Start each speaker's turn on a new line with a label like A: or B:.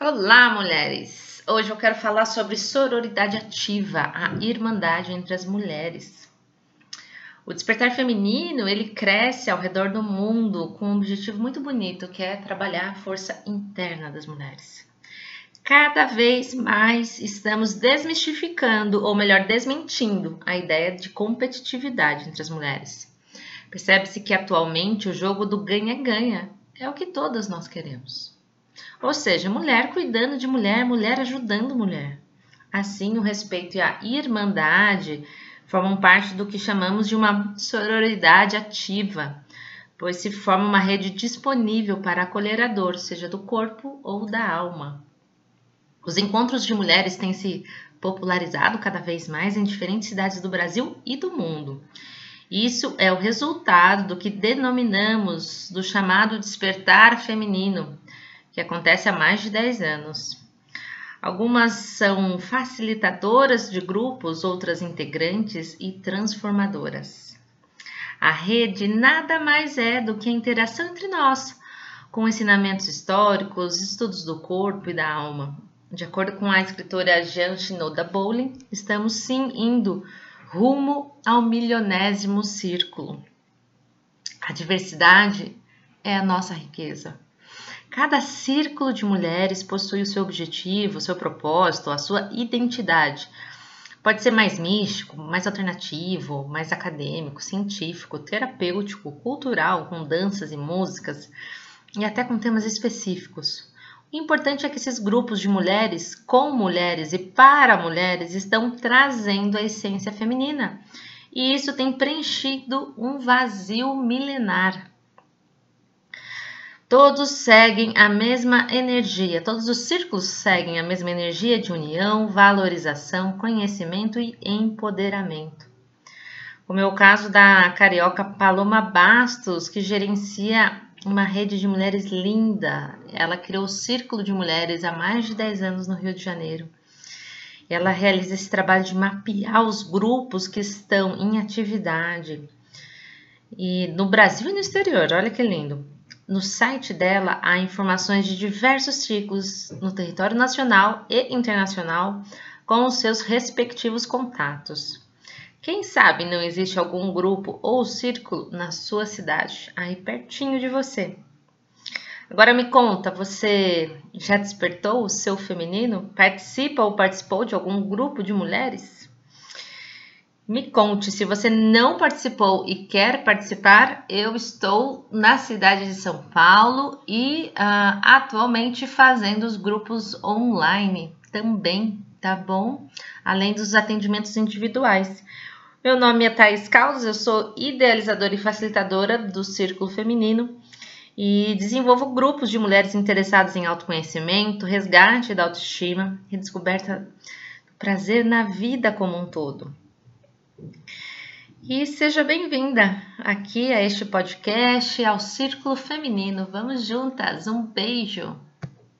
A: Olá, mulheres! Hoje eu quero falar sobre sororidade ativa, a irmandade entre as mulheres. O despertar feminino, ele cresce ao redor do mundo com um objetivo muito bonito, que é trabalhar a força interna das mulheres. Cada vez mais estamos desmistificando, ou melhor, desmentindo a ideia de competitividade entre as mulheres. Percebe-se que atualmente o jogo do ganha-ganha é o que todas nós queremos. Ou seja, mulher cuidando de mulher, mulher ajudando mulher. Assim, o respeito e a irmandade formam parte do que chamamos de uma sororidade ativa, pois se forma uma rede disponível para acolher a dor, seja do corpo ou da alma. Os encontros de mulheres têm se popularizado cada vez mais em diferentes cidades do Brasil e do mundo. Isso é o resultado do que denominamos do chamado despertar feminino, que acontece há mais de 10 anos. Algumas são facilitadoras de grupos, outras integrantes e transformadoras. A rede nada mais é do que a interação entre nós, com ensinamentos históricos, estudos do corpo e da alma. De acordo com a escritora Jean Shinoda Bowling, estamos sim indo rumo ao milionésimo círculo. A diversidade é a nossa riqueza. Cada círculo de mulheres possui o seu objetivo, o seu propósito, a sua identidade. Pode ser mais místico, mais alternativo, mais acadêmico, científico, terapêutico, cultural, com danças e músicas e até com temas específicos. O importante é que esses grupos de mulheres, com mulheres e para mulheres, estão trazendo a essência feminina. E isso tem preenchido um vazio milenar. Todos seguem a mesma energia, todos os círculos seguem a mesma energia de união, valorização, conhecimento e empoderamento. Como é o caso da carioca Paloma Bastos, que gerencia uma rede de mulheres linda. Ela criou o Círculo de Mulheres há mais de 10 anos no Rio de Janeiro. Ela realiza esse trabalho de mapear os grupos que estão em atividade. E no Brasil e no exterior, olha que lindo. No site dela há informações de diversos ciclos no território nacional e internacional com os seus respectivos contatos. Quem sabe não existe algum grupo ou círculo na sua cidade, aí pertinho de você. Agora me conta, você já despertou o seu feminino? Participa ou participou de algum grupo de mulheres? Me conte, se você não participou e quer participar, eu estou na cidade de São Paulo e uh, atualmente fazendo os grupos online também, tá bom? Além dos atendimentos individuais. Meu nome é Thais Caldas, eu sou idealizadora e facilitadora do Círculo Feminino e desenvolvo grupos de mulheres interessadas em autoconhecimento, resgate da autoestima e descoberta do prazer na vida como um todo. E seja bem-vinda aqui a este podcast, ao Círculo Feminino. Vamos juntas, um beijo!